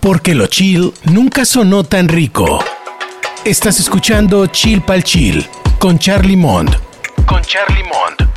Porque lo chill nunca sonó tan rico. Estás escuchando Chill Pal Chill con Charlie Mond. Con Charlie Mond.